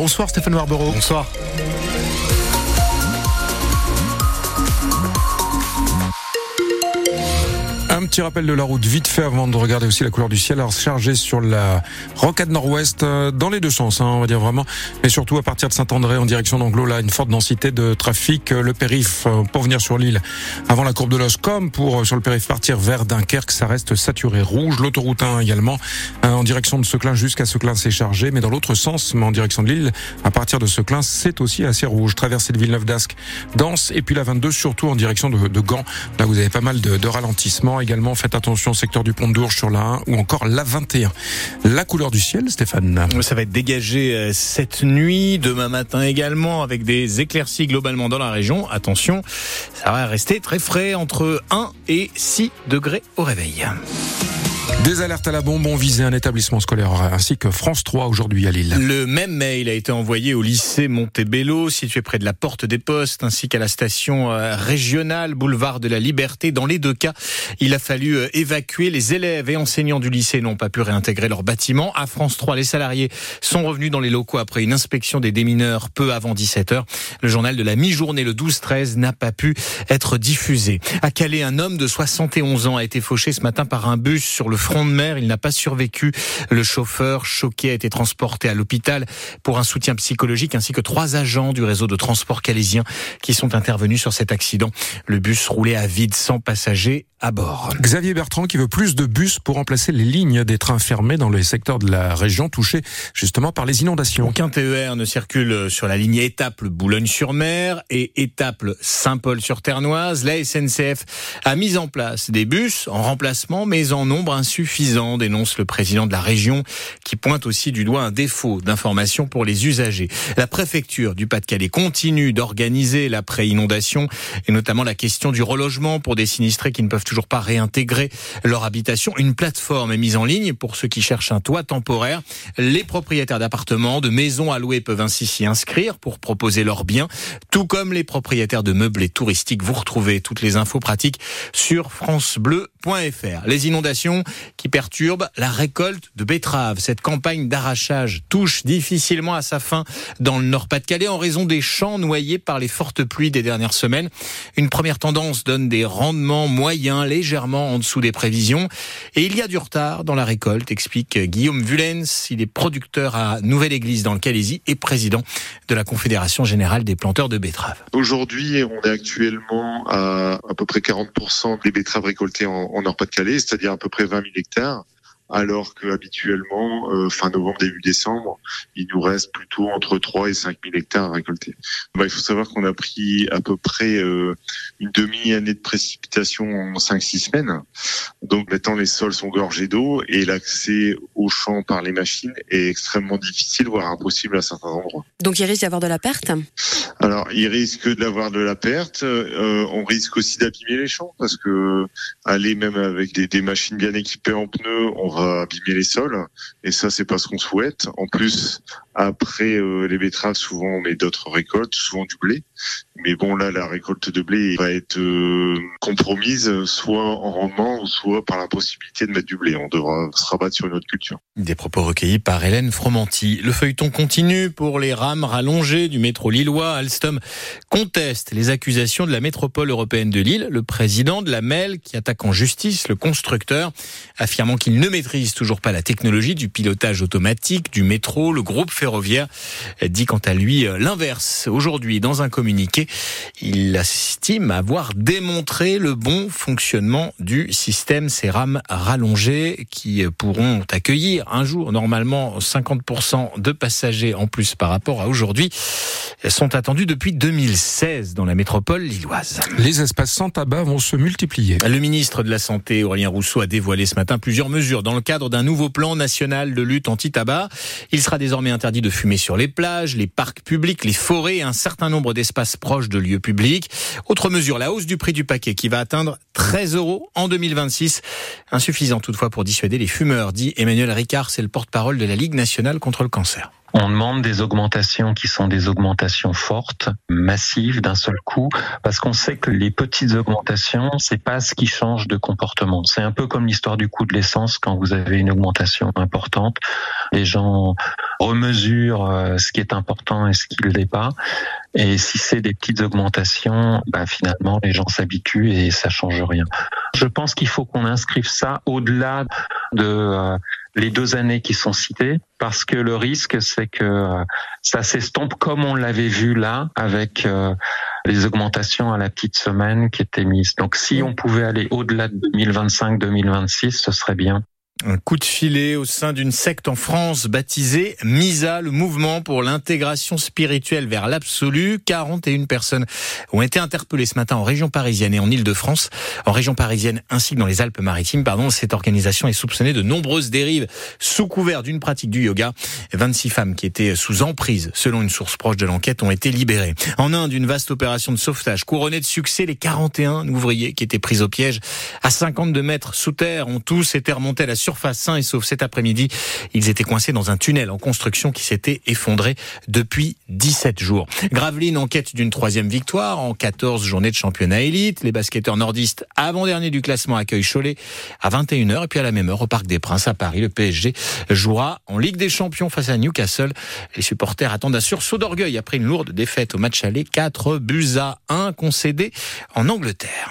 Bonsoir Stéphane Barbero. Bonsoir. Petit rappel de la route vite fait avant de regarder aussi la couleur du ciel. Alors chargé sur la rocade nord-ouest euh, dans les deux sens, hein, on va dire vraiment. Mais surtout à partir de Saint-André en direction d'Anglo, là une forte densité de trafic. Euh, le périph euh, pour venir sur l'île avant la courbe de l'os, comme pour sur le périph partir vers Dunkerque, ça reste saturé rouge. L'autoroute 1 également en direction de Seclin jusqu'à Seclin c'est chargé, mais dans l'autre sens, mais en direction de l'île, à partir de Seclin c'est aussi assez rouge. Traversée de Villeneuve d'Ascq, dense et puis la 22 surtout en direction de, de Gand. Là vous avez pas mal de, de ralentissements également, faites attention au secteur du pont d'Ourge sur la 1 ou encore la 21. La couleur du ciel, Stéphane Ça va être dégagé euh, cette nuit, demain matin également, avec des éclaircies globalement dans la région. Attention, ça va rester très frais entre 1 et 6 degrés au réveil. Des alertes à la bombe ont visé un établissement scolaire ainsi que France 3 aujourd'hui à Lille. Le même mail a été envoyé au lycée Montebello, situé près de la Porte des Postes, ainsi qu'à la station euh, régionale Boulevard de la Liberté. Dans les deux cas, il a fallu euh, évacuer. Les élèves et enseignants du lycée n'ont pas pu réintégrer leur bâtiment. À France 3, les salariés sont revenus dans les locaux après une inspection des démineurs peu avant 17 heures. Le journal de la mi-journée, le 12-13, n'a pas pu être diffusé. À Calais, un homme de 71 ans a été fauché ce matin par un bus sur le front de mer. Il n'a pas survécu. Le chauffeur, choqué, a été transporté à l'hôpital pour un soutien psychologique ainsi que trois agents du réseau de transport calaisien qui sont intervenus sur cet accident. Le bus roulait à vide sans passagers à bord. Xavier Bertrand qui veut plus de bus pour remplacer les lignes des trains fermés dans les secteurs de la région touchés justement par les inondations. Aucun TER ne circule sur la ligne étape Boulogne-sur-Mer et étape Saint-Paul-sur-Ternoise. La SNCF a mis en place des bus en remplacement mais en nombre insuffisant, dénonce le président de la région qui pointe aussi du doigt un défaut d'information pour les usagers. La préfecture du Pas-de-Calais continue d'organiser l'après-inondation et notamment la question du relogement pour des sinistrés qui ne peuvent toujours pas réintégrer leur habitation. Une plateforme est mise en ligne pour ceux qui cherchent un toit temporaire. Les propriétaires d'appartements, de maisons à louer peuvent ainsi s'y inscrire pour proposer leurs biens, tout comme les propriétaires de meubles et touristiques. Vous retrouvez toutes les infos pratiques sur francebleu.fr. Les inondations qui perturbent la récolte de betteraves. Cette campagne d'arrachage touche difficilement à sa fin dans le Nord-Pas-de-Calais en raison des champs noyés par les fortes pluies des dernières semaines. Une première tendance donne des rendements moyens légèrement en dessous des prévisions. Et il y a du retard dans la récolte, explique Guillaume Vulens. Il est producteur à Nouvelle-Église dans le Calaisie et président de la Confédération Générale des planteurs de betteraves. Aujourd'hui, on est actuellement à à peu près 40% des betteraves récoltées en, en Nord-Pas-de-Calais, c'est-à-dire à peu près 20 000 hectares alors que habituellement euh, fin novembre début décembre il nous reste plutôt entre 3 et 5 000 hectares à récolter. Bah, il faut savoir qu'on a pris à peu près euh, une demi-année de précipitation en 5-6 semaines. Donc maintenant les sols sont gorgés d'eau et l'accès aux champs par les machines est extrêmement difficile voire impossible à certains endroits. Donc il risque d'y avoir de la perte? Alors il risque d'avoir de la perte, euh, on risque aussi d'abîmer les champs parce que aller même avec des, des machines bien équipées en pneus, on va abîmer les sols et ça c'est pas ce qu'on souhaite. En plus après euh, les betteraves souvent on met d'autres récoltes, souvent du blé. Mais bon là la récolte de blé va être euh, compromise soit en rendement soit par la possibilité de mettre du blé. On devra se rabattre sur une autre culture. Des propos recueillis par Hélène Fromanti. Le feuilleton continue pour les rames rallongées du métro lillois. Alstom conteste les accusations de la métropole européenne de Lille. Le président de la MEL qui attaque en justice le constructeur affirmant qu'il ne maîtrise toujours pas la technologie du pilotage automatique du métro. Le groupe ferroviaire dit quant à lui l'inverse. Aujourd'hui, dans un communiqué, il estime avoir démontré le bon fonctionnement du système ces rames rallongées qui pourront accueillir un jour normalement 50% de passagers en plus par rapport à aujourd'hui sont attendus depuis 2016 dans la métropole lilloise. Les espaces sans tabac vont se multiplier. Le ministre de la Santé, Aurélien Rousseau, a dévoilé ce matin plusieurs mesures dans le cadre d'un nouveau plan national de lutte anti-tabac. Il sera désormais interdit de fumer sur les plages, les parcs publics, les forêts et un certain nombre d'espaces proches de lieux publics. Autre mesure, la hausse du prix du paquet qui va atteindre 13 euros en 2026. Insuffisant toutefois pour dissuader les fumeurs, dit Emmanuel Ricard, c'est le porte-parole de la Ligue nationale contre le cancer. On demande des augmentations qui sont des augmentations fortes, massives d'un seul coup, parce qu'on sait que les petites augmentations, c'est pas ce qui change de comportement. C'est un peu comme l'histoire du coût de l'essence quand vous avez une augmentation importante. Les gens remesurent euh, ce qui est important et ce qui ne l'est pas. Et si c'est des petites augmentations, bah finalement les gens s'habituent et ça change rien. Je pense qu'il faut qu'on inscrive ça au-delà de euh, les deux années qui sont citées, parce que le risque, c'est que euh, ça s'estompe comme on l'avait vu là, avec euh, les augmentations à la petite semaine qui étaient mises. Donc si on pouvait aller au-delà de 2025-2026, ce serait bien. Un coup de filet au sein d'une secte en France baptisée MISA, le mouvement pour l'intégration spirituelle vers l'absolu. 41 personnes ont été interpellées ce matin en région parisienne et en Ile-de-France. En région parisienne ainsi que dans les Alpes-Maritimes, pardon, cette organisation est soupçonnée de nombreuses dérives sous couvert d'une pratique du yoga. 26 femmes qui étaient sous emprise, selon une source proche de l'enquête, ont été libérées. En Inde, une vaste opération de sauvetage couronnée de succès. Les 41 ouvriers qui étaient pris au piège à 52 mètres sous terre ont tous été remontés à la surface surface et sauf cet après-midi. Ils étaient coincés dans un tunnel en construction qui s'était effondré depuis 17 jours. Gravelines en quête d'une troisième victoire en 14 journées de championnat élite. Les basketteurs nordistes avant-dernier du classement accueillent Cholet à 21h et puis à la même heure au Parc des Princes à Paris. Le PSG jouera en Ligue des Champions face à Newcastle. Les supporters attendent un sursaut d'orgueil après une lourde défaite au match aller 4 buts à 1 concédé en Angleterre.